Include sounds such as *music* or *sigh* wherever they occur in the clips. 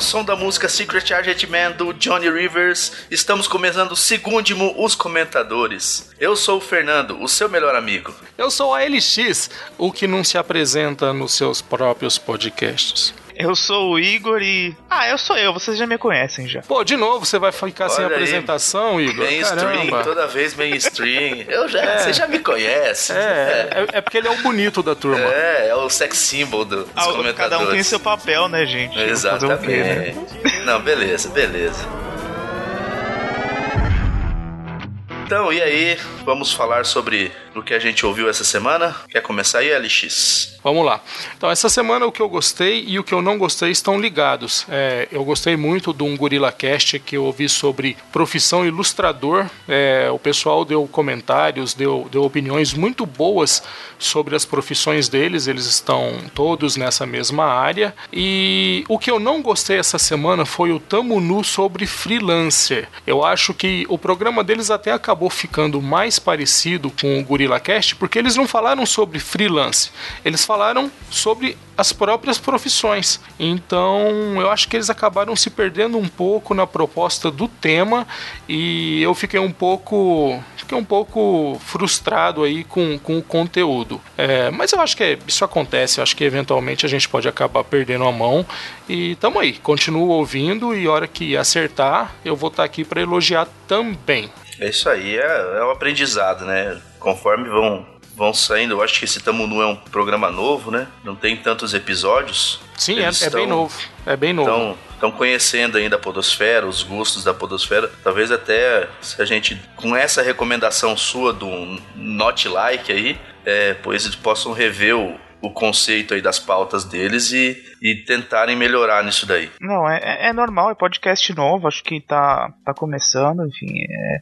Ao som da música Secret Agent Man do Johnny Rivers, estamos começando o segundimo Os Comentadores. Eu sou o Fernando, o seu melhor amigo. Eu sou a LX, o que não se apresenta nos seus próprios podcasts. Eu sou o Igor e. Ah, eu sou eu, vocês já me conhecem já. Pô, de novo você vai ficar Olha sem aí, apresentação, Igor? Mainstream, Caramba. toda vez mainstream. *laughs* Eu já, é. Você já me conhece. É, é, é, porque ele é o bonito da turma. É, é o sex symbol do, dos ah, comentadores. Cada um tem seu papel, né, gente? Exatamente. Quê, né? Não, beleza, beleza. Então, e aí? Vamos falar sobre o que a gente ouviu essa semana? Quer começar aí, LX? Vamos lá. Então, essa semana o que eu gostei e o que eu não gostei estão ligados. É, eu gostei muito de um Gorilla Cast que eu ouvi sobre profissão ilustrador. É, o pessoal deu comentários, deu, deu opiniões muito boas sobre as profissões deles. Eles estão todos nessa mesma área. E o que eu não gostei essa semana foi o Tamo Nu sobre freelancer. Eu acho que o programa deles até acabou ficando mais parecido com o Gorilla Cast porque eles não falaram sobre freelance. Eles falaram sobre as próprias profissões. Então, eu acho que eles acabaram se perdendo um pouco na proposta do tema e eu fiquei um pouco fiquei um pouco frustrado aí com, com o conteúdo. É, mas eu acho que é, isso acontece, eu acho que eventualmente a gente pode acabar perdendo a mão e tamo aí, continuo ouvindo e hora que acertar, eu vou estar tá aqui para elogiar também. É isso aí, é, é um aprendizado, né? Conforme vão vão saindo. Eu acho que esse Tamunu é um programa novo, né? Não tem tantos episódios. Sim, é, é, bem novo. É bem novo. Estão conhecendo ainda a podosfera, os gostos da podosfera. Talvez até se a gente, com essa recomendação sua do Not Like aí, é, pois eles possam rever o, o conceito aí das pautas deles e, e tentarem melhorar nisso daí. Não, é, é, é normal, é podcast novo, acho que tá, tá começando, enfim. É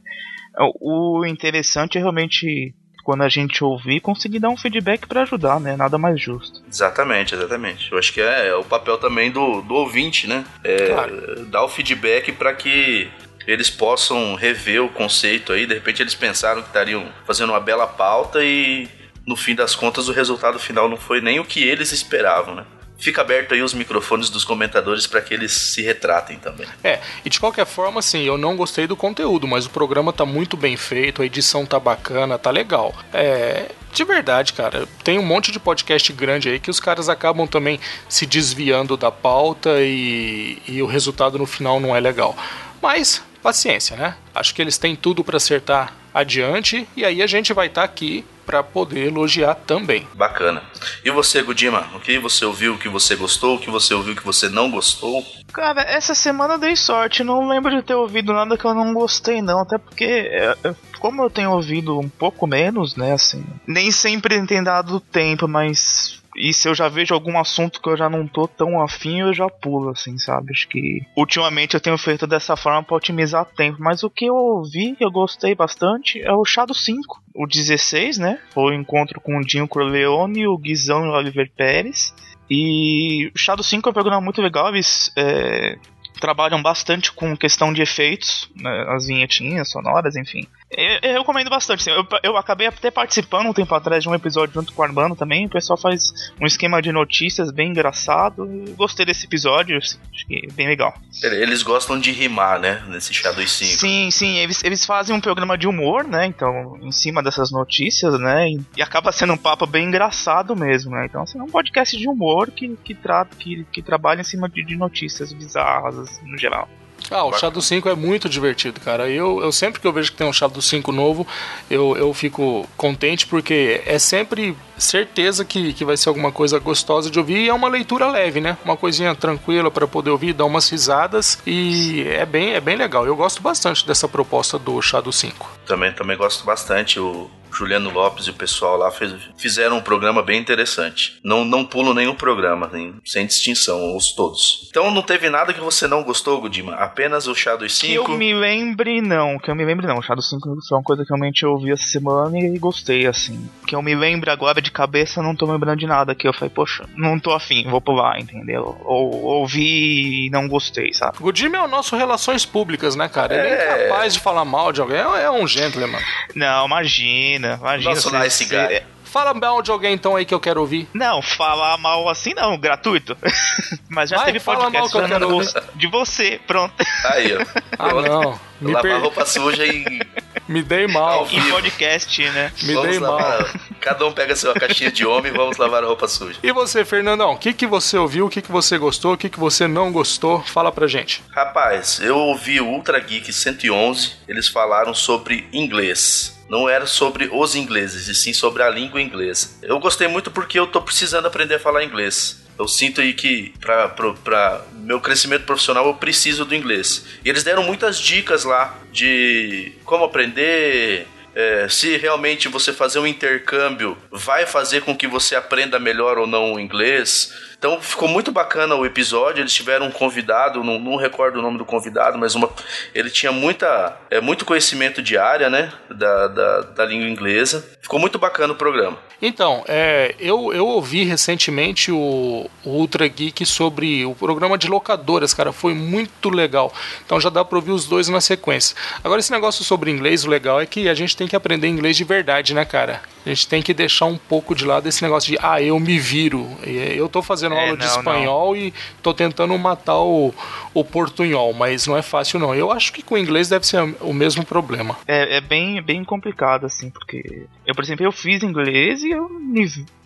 o interessante é realmente quando a gente ouvir, conseguir dar um feedback para ajudar, né? Nada mais justo. Exatamente, exatamente. Eu acho que é, é o papel também do, do ouvinte, né? É, claro. Dar o feedback para que eles possam rever o conceito aí. De repente eles pensaram que estariam fazendo uma bela pauta e no fim das contas o resultado final não foi nem o que eles esperavam, né? Fica aberto aí os microfones dos comentadores para que eles se retratem também. É, e de qualquer forma, assim, eu não gostei do conteúdo, mas o programa tá muito bem feito, a edição tá bacana, tá legal. É, de verdade, cara, tem um monte de podcast grande aí que os caras acabam também se desviando da pauta e, e o resultado no final não é legal. Mas, paciência, né? Acho que eles têm tudo para acertar adiante e aí a gente vai estar tá aqui para poder elogiar também. Bacana. E você, Gudima, o que você ouviu, o que você gostou, o que você ouviu, o que você não gostou? Cara, essa semana eu dei sorte, não lembro de ter ouvido nada que eu não gostei não, até porque é, é, como eu tenho ouvido um pouco menos, né, assim, nem sempre tem dado tempo, mas e se eu já vejo algum assunto que eu já não tô tão afim, eu já pulo, assim, sabe? Acho que ultimamente eu tenho feito dessa forma para otimizar tempo. Mas o que eu ouvi, que eu gostei bastante, é o Shadow 5. O 16, né? Foi o encontro com o Dinho Corleone, o Guizão e o Oliver Pérez. E o Shadow 5 é um programa muito legal, eles é, trabalham bastante com questão de efeitos, né, as vinhetinhas sonoras, enfim. Eu, eu recomendo bastante. Assim, eu, eu acabei até participando um tempo atrás de um episódio junto com o Armando também. O pessoal faz um esquema de notícias bem engraçado. Eu gostei desse episódio, assim, acho que é bem legal. Eles gostam de rimar, né? Nesse Shadow 5. Sim, sim. Eles, eles fazem um programa de humor, né? Então, em cima dessas notícias, né? E, e acaba sendo um papo bem engraçado mesmo, né? Então, assim, é um podcast de humor que, que, trata, que, que trabalha em cima de, de notícias bizarras, assim, no geral. Ah, o Shadow 5 é muito divertido, cara. Eu, eu sempre que eu vejo que tem um Shadow 5 novo, eu, eu fico contente porque é sempre certeza que, que vai ser alguma coisa gostosa de ouvir e é uma leitura leve, né? Uma coisinha tranquila para poder ouvir, dar umas risadas e é bem, é bem legal. Eu gosto bastante dessa proposta do Shadow 5. Também, também gosto bastante. O, Juliano Lopes e o pessoal lá fez, fizeram um programa bem interessante. Não, não pulo nenhum programa, nem, sem distinção, os todos. Então não teve nada que você não gostou, Gudima? Apenas o Shadow 5? Que eu me lembre, não. Que eu me lembre, não. O Shadow 5 foi uma coisa que realmente eu ouvi essa semana e gostei, assim. Que eu me lembre agora de cabeça, não tô lembrando de nada. Que eu falei, poxa, não tô afim, vou pular, entendeu? Ou ouvi e não gostei, sabe? Gudima é o nosso Relações Públicas, né, cara? Ele é, é capaz de falar mal de alguém. É um gentleman. Não, imagina imagina, guy. Fala mal de alguém então aí que eu quero ouvir. Não, falar mal assim não, gratuito. *laughs* Mas já Vai, teve podcast falando de você, pronto. Aí, ó. Ah, não. Me Lavar per... roupa suja e. *laughs* Me dei mal. Em podcast, né? Me vamos dei lavar... mal. Cada um pega sua caixinha de homem e vamos lavar a roupa suja. E você, Fernandão, o que, que você ouviu, o que, que você gostou, o que, que você não gostou? Fala pra gente. Rapaz, eu ouvi o Ultra Geek 111, eles falaram sobre inglês não era sobre os ingleses, e sim sobre a língua inglesa. Eu gostei muito porque eu tô precisando aprender a falar inglês eu sinto aí que para meu crescimento profissional eu preciso do inglês. E eles deram muitas dicas lá de como aprender, é, se realmente você fazer um intercâmbio vai fazer com que você aprenda melhor ou não o inglês. Então ficou muito bacana o episódio. Eles tiveram um convidado, não, não recordo o nome do convidado, mas uma, ele tinha muita, é, muito conhecimento de área, né? Da, da, da língua inglesa. Ficou muito bacana o programa. Então, é, eu, eu ouvi recentemente o, o, Ultra Geek sobre o programa de locadoras, cara. Foi muito legal. Então já dá pra ouvir os dois na sequência. Agora, esse negócio sobre inglês, o legal é que a gente tem que aprender inglês de verdade, né, cara? A gente tem que deixar um pouco de lado esse negócio de, ah, eu me viro. Eu tô fazendo é, aula não, de espanhol não. e tô tentando matar o, o portunhol, mas não é fácil não. Eu acho que com o inglês deve ser o mesmo problema. É, é bem, bem complicado, assim, porque eu, por exemplo, eu fiz inglês e eu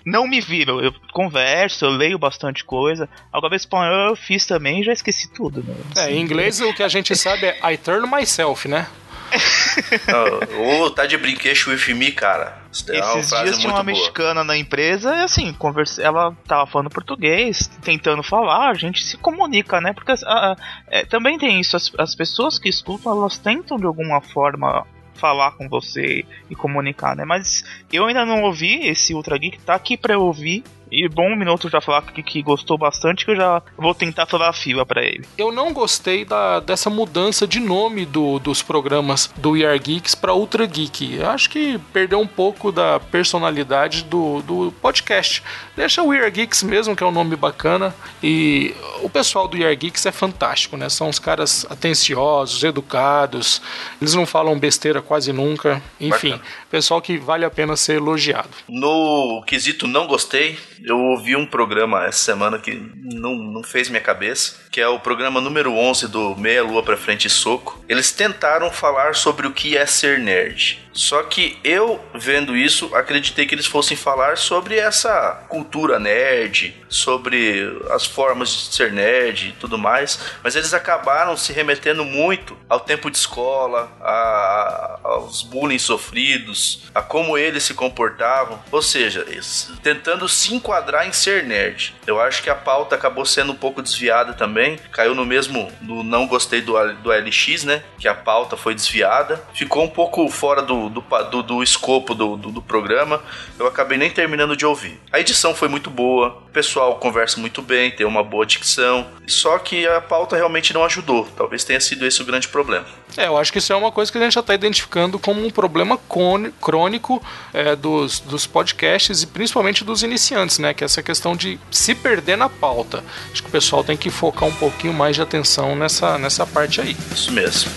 não me viro. Eu converso, eu leio bastante coisa. Agora, espanhol eu fiz também e já esqueci tudo, né? Assim, é, em inglês *laughs* o que a gente sabe é I turn myself, né? *laughs* Ô, oh, tá de brinquedo with me, cara. É Esses dias tinha uma boa. mexicana na empresa e assim, conversa, ela tava falando português, tentando falar, a gente se comunica, né? Porque é, também tem isso, as, as pessoas que escutam, elas tentam de alguma forma falar com você e comunicar, né? Mas eu ainda não ouvi esse Ultra Geek, tá aqui pra eu ouvir. E bom um minuto já falar que, que gostou bastante, que eu já vou tentar falar a fila para ele. Eu não gostei da, dessa mudança de nome do, dos programas do We Are Geeks para Ultra Geek. Eu acho que perdeu um pouco da personalidade do, do podcast. Deixa o We Are Geeks mesmo, que é um nome bacana. E o pessoal do We Are Geeks é fantástico, né? São os caras atenciosos, educados. Eles não falam besteira quase nunca. Enfim, bacana. Pessoal que vale a pena ser elogiado. No quesito não gostei, eu ouvi um programa essa semana que não, não fez minha cabeça, que é o programa número 11 do Meia Lua pra Frente e Soco. Eles tentaram falar sobre o que é ser nerd. Só que eu, vendo isso, acreditei que eles fossem falar sobre essa cultura nerd, sobre as formas de ser nerd e tudo mais, mas eles acabaram se remetendo muito ao tempo de escola, a, aos bullying sofridos, a como eles se comportavam, ou seja, tentando se enquadrar em ser nerd. Eu acho que a pauta acabou sendo um pouco desviada também, caiu no mesmo, não gostei do, do LX, né, que a pauta foi desviada, ficou um pouco fora do do, do, do, escopo do, do, do, programa, eu acabei nem terminando de ouvir. A edição foi muito boa, o pessoal conversa muito bem, tem uma boa dicção, só que a pauta realmente não ajudou. Talvez tenha sido esse o grande problema. É, eu acho que isso é uma coisa que a gente já está identificando como um problema crônico é, dos, dos podcasts e principalmente dos iniciantes, né? Que é essa questão de se perder na pauta. Acho que o pessoal tem que focar um pouquinho mais de atenção nessa, nessa parte aí. Isso mesmo.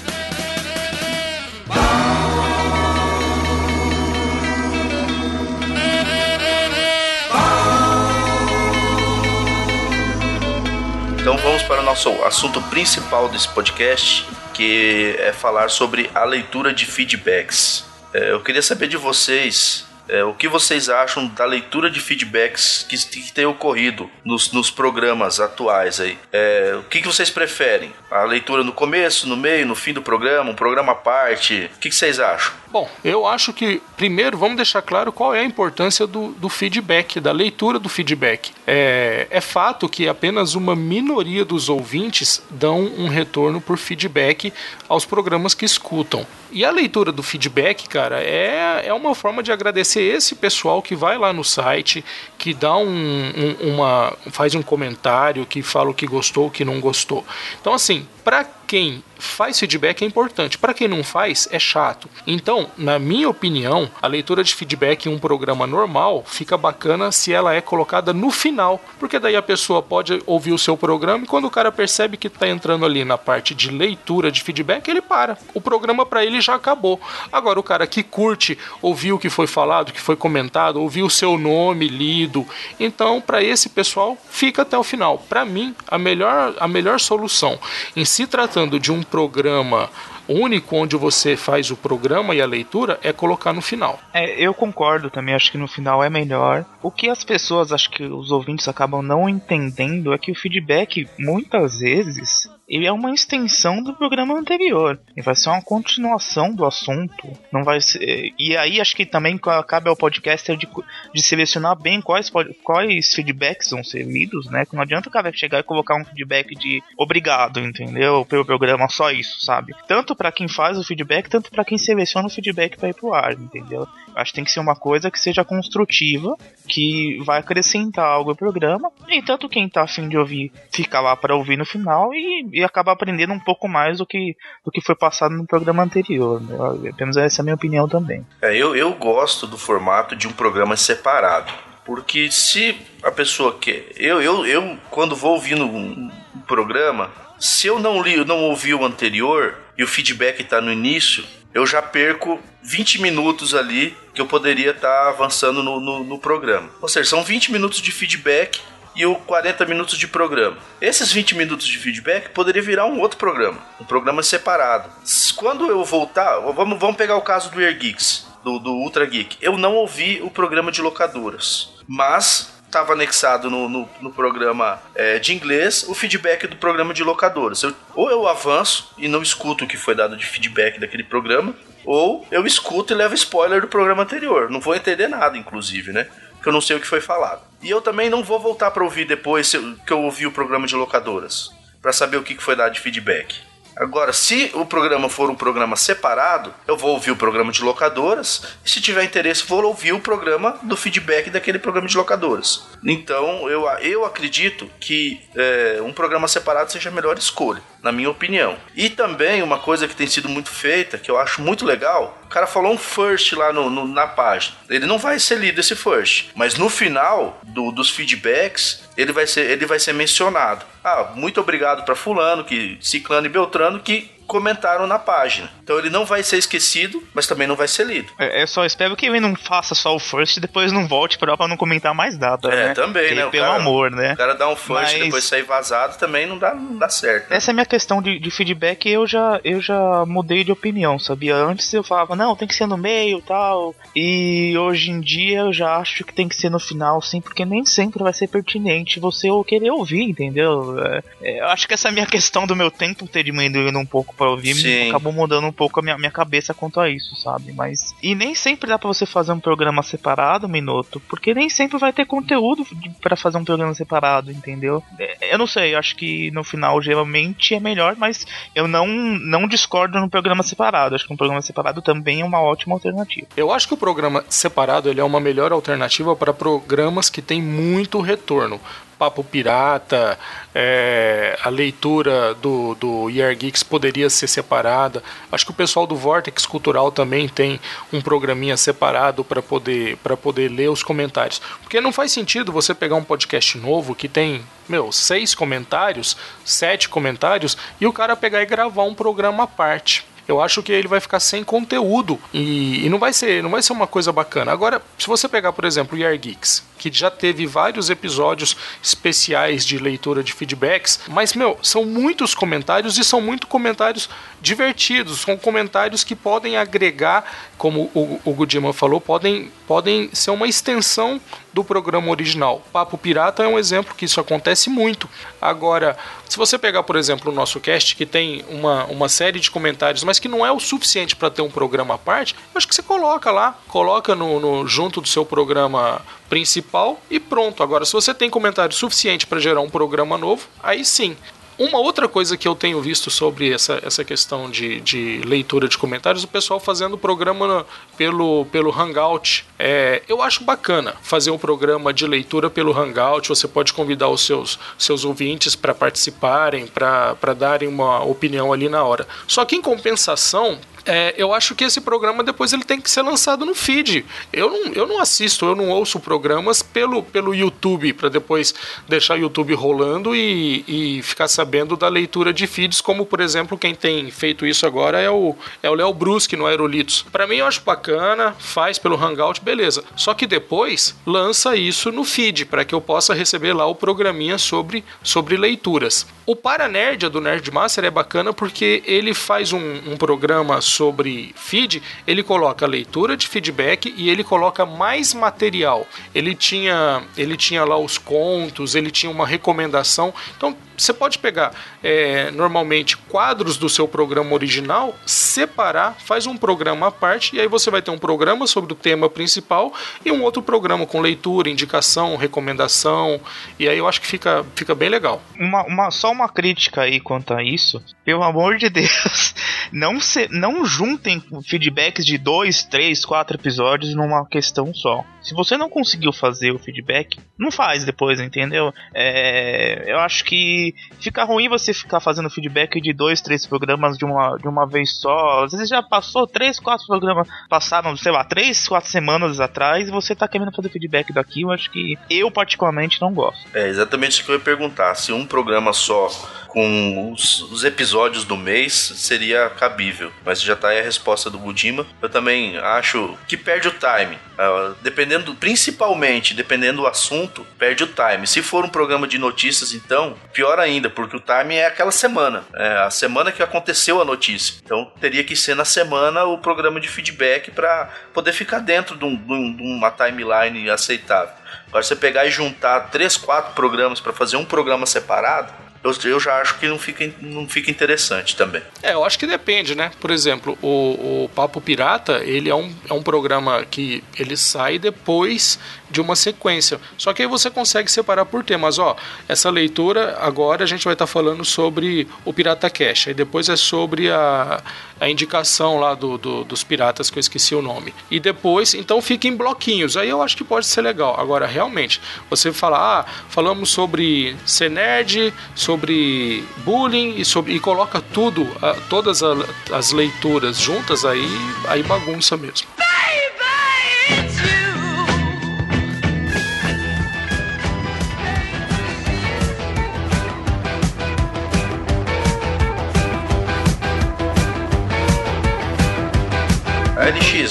Então vamos para o nosso assunto principal desse podcast, que é falar sobre a leitura de feedbacks. É, eu queria saber de vocês é, o que vocês acham da leitura de feedbacks que, que tem ocorrido nos, nos programas atuais aí? É, o que, que vocês preferem? A leitura no começo, no meio, no fim do programa, um programa à parte? O que, que vocês acham? Bom, eu acho que primeiro vamos deixar claro qual é a importância do, do feedback, da leitura do feedback. É, é fato que apenas uma minoria dos ouvintes dão um retorno por feedback aos programas que escutam. E a leitura do feedback, cara, é, é uma forma de agradecer esse pessoal que vai lá no site, que dá um, um uma. faz um comentário, que fala o que gostou, o que não gostou. Então, assim, para quem faz feedback é importante, para quem não faz é chato. Então, na minha opinião, a leitura de feedback em um programa normal fica bacana se ela é colocada no final, porque daí a pessoa pode ouvir o seu programa e quando o cara percebe que está entrando ali na parte de leitura de feedback, ele para. O programa para ele já acabou. Agora o cara que curte, ouviu o que foi falado, o que foi comentado, ouviu o seu nome lido, então para esse pessoal fica até o final. Para mim, a melhor a melhor solução em se tratando de um programa único onde você faz o programa e a leitura é colocar no final. É, eu concordo também, acho que no final é melhor. O que as pessoas, acho que os ouvintes acabam não entendendo é que o feedback muitas vezes ele é uma extensão do programa anterior. Ele vai ser uma continuação do assunto. Não vai ser... E aí acho que também cabe ao podcaster de, de selecionar bem quais, quais feedbacks vão ser lidos, né? Não adianta o cara chegar e colocar um feedback de obrigado, entendeu? Pelo programa, só isso, sabe? Tanto para quem faz o feedback, tanto para quem seleciona o feedback para ir pro ar, entendeu? Acho que tem que ser uma coisa que seja construtiva, que vai acrescentar algo ao programa. E tanto quem tá afim de ouvir fica lá para ouvir no final e, e acaba aprendendo um pouco mais do que, do que foi passado no programa anterior. Né? Apenas essa é a minha opinião também. É, eu, eu gosto do formato de um programa separado. Porque se a pessoa quer. Eu, eu, eu quando vou ouvindo um, programa, se eu não li, não ouvi o anterior e o feedback está no início, eu já perco 20 minutos ali que eu poderia estar tá avançando no, no, no, programa. Ou seja, são 20 minutos de feedback e o 40 minutos de programa. Esses 20 minutos de feedback poderia virar um outro programa, um programa separado. Quando eu voltar, vamos, vamos pegar o caso do Air Geeks, do, do Ultra Geek. Eu não ouvi o programa de locadoras, mas estava anexado no, no, no programa é, de inglês o feedback do programa de locadoras. Eu, ou eu avanço e não escuto o que foi dado de feedback daquele programa, ou eu escuto e levo spoiler do programa anterior. Não vou entender nada, inclusive, né? Porque eu não sei o que foi falado. E eu também não vou voltar para ouvir depois que eu ouvi o programa de locadoras, para saber o que foi dado de feedback. Agora, se o programa for um programa separado, eu vou ouvir o programa de locadoras e se tiver interesse, vou ouvir o programa do feedback daquele programa de locadoras. Então, eu, eu acredito que é, um programa separado seja a melhor escolha, na minha opinião. E também uma coisa que tem sido muito feita, que eu acho muito legal, o cara falou um first lá no, no na página. Ele não vai ser lido esse first, mas no final do, dos feedbacks, ele vai ser, ele vai ser mencionado. Ah, muito obrigado para fulano, que ciclano e beltrano que comentaram na página. Então ele não vai ser esquecido, mas também não vai ser lido. É, eu só espero que ele não faça só o first e depois não volte pra, pra não comentar mais nada. É, né? também, que, né? Pelo cara, amor, né? O cara dá um first mas... e depois sair vazado também não dá, não dá certo. Né? Essa é a minha questão de, de feedback eu já, eu já mudei de opinião, sabia? Antes eu falava, não, tem que ser no meio tal. E hoje em dia eu já acho que tem que ser no final, sim, porque nem sempre vai ser pertinente você querer ouvir, entendeu? É, é, eu acho que essa é a minha *laughs* questão do meu tempo ter diminuído um pouco para ouvir Sim. acabou mudando um pouco a minha, minha cabeça quanto a isso, sabe? Mas. E nem sempre dá para você fazer um programa separado, Minuto, porque nem sempre vai ter conteúdo para fazer um programa separado, entendeu? É, eu não sei, eu acho que no final geralmente é melhor, mas eu não, não discordo no programa separado. Acho que um programa separado também é uma ótima alternativa. Eu acho que o programa separado ele é uma melhor alternativa para programas que têm muito retorno. Papo Pirata, é, a leitura do, do Geeks poderia ser separada. Acho que o pessoal do Vortex Cultural também tem um programinha separado para poder, poder ler os comentários. Porque não faz sentido você pegar um podcast novo que tem, meu, seis comentários, sete comentários, e o cara pegar e gravar um programa à parte eu acho que ele vai ficar sem conteúdo e, e, não vai ser não vai ser uma coisa bacana. Agora, se você pegar, por exemplo, o Geeks, que já teve vários episódios especiais de leitura de feedbacks, mas, meu, são muitos comentários e são muito comentários divertidos, são comentários que podem agregar, como o, o Gudima falou, podem, podem ser uma extensão do programa original. Papo Pirata é um exemplo que isso acontece muito. Agora, se você pegar, por exemplo, o nosso cast, que tem uma, uma série de comentários, mas que não é o suficiente para ter um programa à parte, acho que você coloca lá, coloca no, no junto do seu programa principal e pronto. Agora, se você tem comentário suficiente para gerar um programa novo, aí sim. Uma outra coisa que eu tenho visto sobre essa, essa questão de, de leitura de comentários, o pessoal fazendo programa pelo, pelo Hangout. É, eu acho bacana fazer um programa de leitura pelo Hangout. Você pode convidar os seus, seus ouvintes para participarem, para darem uma opinião ali na hora. Só que em compensação, é, eu acho que esse programa depois ele tem que ser lançado no feed. Eu não, eu não assisto, eu não ouço programas pelo, pelo YouTube, para depois deixar o YouTube rolando e, e ficar sabendo da leitura de feeds, como por exemplo, quem tem feito isso agora é o é o Léo Brusque no Aerolitos. Para mim eu acho bacana, faz pelo Hangout, beleza. Só que depois lança isso no feed, para que eu possa receber lá o programinha sobre, sobre leituras. O Paranerd do Nerdmaster é bacana porque ele faz um, um programa sobre feed, ele coloca leitura de feedback e ele coloca mais material. Ele tinha, ele tinha lá os contos, ele tinha uma recomendação. Então você pode pegar é, normalmente quadros do seu programa original, separar, faz um programa à parte, e aí você vai ter um programa sobre o tema principal e um outro programa com leitura, indicação, recomendação, e aí eu acho que fica, fica bem legal. Uma, uma, só uma crítica aí quanto a isso, pelo amor de Deus, *laughs* não, se, não juntem feedbacks de dois, três, quatro episódios numa questão só. Se você não conseguiu fazer o feedback, não faz depois, entendeu? É, eu acho que fica ruim você ficar fazendo feedback de dois, três programas de uma, de uma vez só. Às vezes já passou três, quatro programas, passaram, sei lá, três, quatro semanas atrás e você tá querendo fazer feedback daqui. Eu acho que eu, particularmente, não gosto. É exatamente isso que eu ia perguntar. Se um programa só com os, os, episódios do mês seria cabível. Mas já tá aí a resposta do Budima. Eu também acho que perde o time. Uh, dependendo, principalmente, dependendo do assunto, perde o time. Se for um programa de notícias, então, pior ainda, porque o time é aquela semana. É a semana que aconteceu a notícia. Então teria que ser na semana o programa de feedback para poder ficar dentro de, um, de uma timeline aceitável. Agora, você pegar e juntar três, quatro programas para fazer um programa separado, eu, eu já acho que não fica, não fica interessante também. É, eu acho que depende, né? Por exemplo, o, o Papo Pirata, ele é um, é um programa que ele sai depois de uma sequência. Só que aí você consegue separar por temas. Ó, essa leitura agora a gente vai estar tá falando sobre o Pirata Cash. Aí depois é sobre a, a indicação lá do, do, dos piratas, que eu esqueci o nome. E depois, então fica em bloquinhos. Aí eu acho que pode ser legal. Agora, realmente, você falar, ah, falamos sobre ser nerd, sobre bullying e, sobre, e coloca tudo, todas as leituras juntas, aí, aí bagunça mesmo.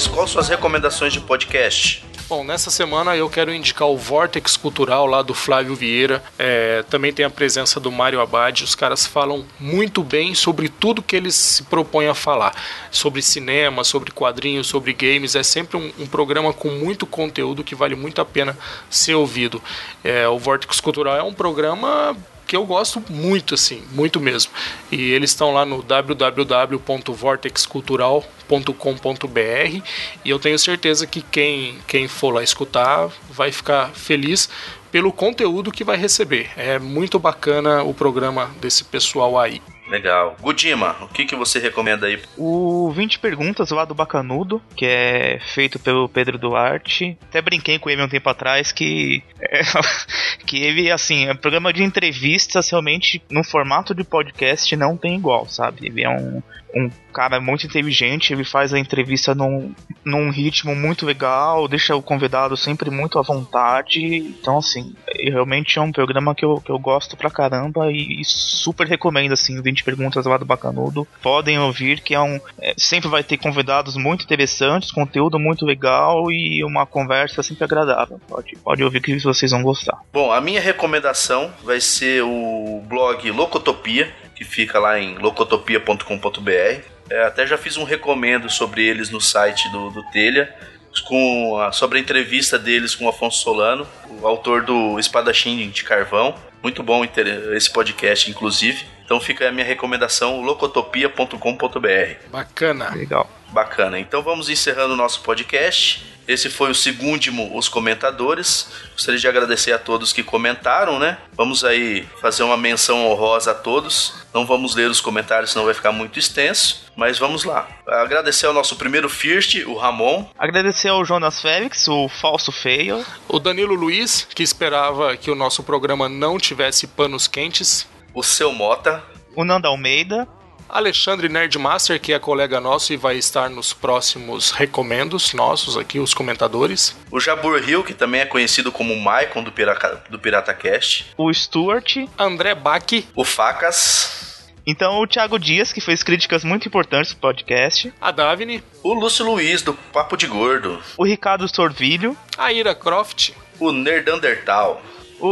LX, quais suas recomendações de podcast? Bom, nessa semana eu quero indicar o Vortex Cultural lá do Flávio Vieira. É, também tem a presença do Mário Abad. Os caras falam muito bem sobre tudo que eles se propõem a falar. Sobre cinema, sobre quadrinhos, sobre games. É sempre um, um programa com muito conteúdo que vale muito a pena ser ouvido. É, o Vortex Cultural é um programa que eu gosto muito, assim, muito mesmo. E eles estão lá no www.vortexcultural.com.br e eu tenho certeza que quem, quem for lá escutar vai ficar feliz pelo conteúdo que vai receber. É muito bacana o programa desse pessoal aí. Legal. Gudima, o que, que você recomenda aí? O 20 Perguntas lá do Bacanudo, que é feito pelo Pedro Duarte. Até brinquei com ele um tempo atrás que. É, *laughs* que ele, assim, é um programa de entrevistas realmente no formato de podcast não tem igual, sabe? Ele é um, um cara muito inteligente, ele faz a entrevista num, num ritmo muito legal, deixa o convidado sempre muito à vontade. Então, assim, realmente é um programa que eu, que eu gosto pra caramba e, e super recomendo, assim, 20 perguntas lá do Bacanudo. Podem ouvir que é um. É, sempre vai ter convidados muito interessantes, conteúdo muito legal e uma conversa sempre agradável. Pode, pode ouvir que vocês vão gostar. Bom, a minha recomendação vai ser o blog Locotopia que fica lá em locotopia.com.br. É, até já fiz um recomendo sobre eles no site do, do Telha, com a, sobre a entrevista deles com o Afonso Solano, o autor do Espadachim de Carvão. Muito bom esse podcast, inclusive. Então fica a minha recomendação, locotopia.com.br. Bacana. Legal. Bacana. Então vamos encerrando o nosso podcast. Esse foi o segundo Os Comentadores. Gostaria de agradecer a todos que comentaram, né? Vamos aí fazer uma menção honrosa a todos. Não vamos ler os comentários, senão vai ficar muito extenso. Mas vamos lá. Agradecer ao nosso primeiro First, o Ramon. Agradecer ao Jonas Félix, o falso feio. O Danilo Luiz, que esperava que o nosso programa não tivesse panos quentes. O Seu Mota. O Nando Almeida. Alexandre Nerdmaster, que é colega nosso e vai estar nos próximos recomendos nossos aqui, os comentadores. O Jabur Hill, que também é conhecido como Maicon do, Pirata, do PirataCast. O Stuart. André Bach. O Facas. Então, o Thiago Dias, que fez críticas muito importantes pro podcast. A Davine. O Lúcio Luiz, do Papo de Gordo. O Ricardo Sorvilho. A Ira Croft. O Nerdandertal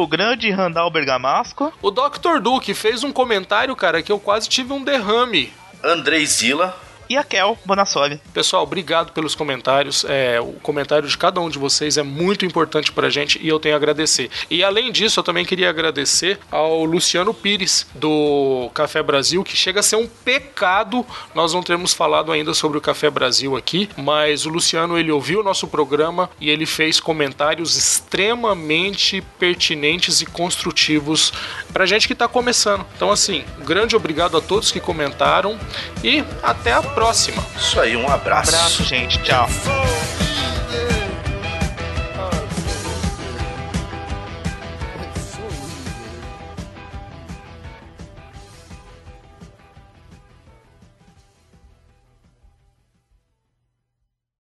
o grande Randall Bergamasco. O Dr. Duke fez um comentário, cara, que eu quase tive um derrame. Andrei Zila e a Kel Bonassoli. Pessoal, obrigado pelos comentários. É, o comentário de cada um de vocês é muito importante pra gente e eu tenho a agradecer. E além disso, eu também queria agradecer ao Luciano Pires, do Café Brasil, que chega a ser um pecado nós não termos falado ainda sobre o Café Brasil aqui, mas o Luciano ele ouviu o nosso programa e ele fez comentários extremamente pertinentes e construtivos pra gente que tá começando. Então, assim, grande obrigado a todos que comentaram e até a próxima próxima. Isso aí, um abraço. Um abraço, gente. Tchau.